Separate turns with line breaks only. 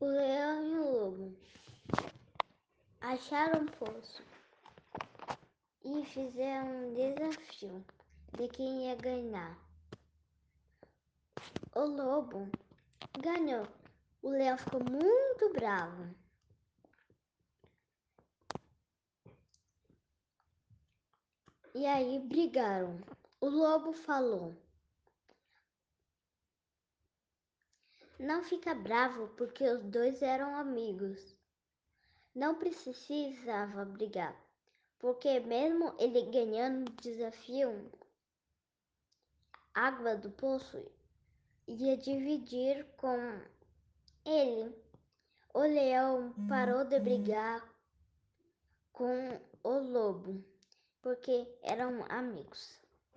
O leão e o lobo acharam um poço e fizeram um desafio de quem ia ganhar. O lobo ganhou. O leão ficou muito bravo. E aí brigaram. O lobo falou: Não fica bravo porque os dois eram amigos. Não precisava brigar, porque mesmo ele ganhando o desafio, água do poço ia dividir com ele. O leão parou de brigar com o lobo, porque eram amigos.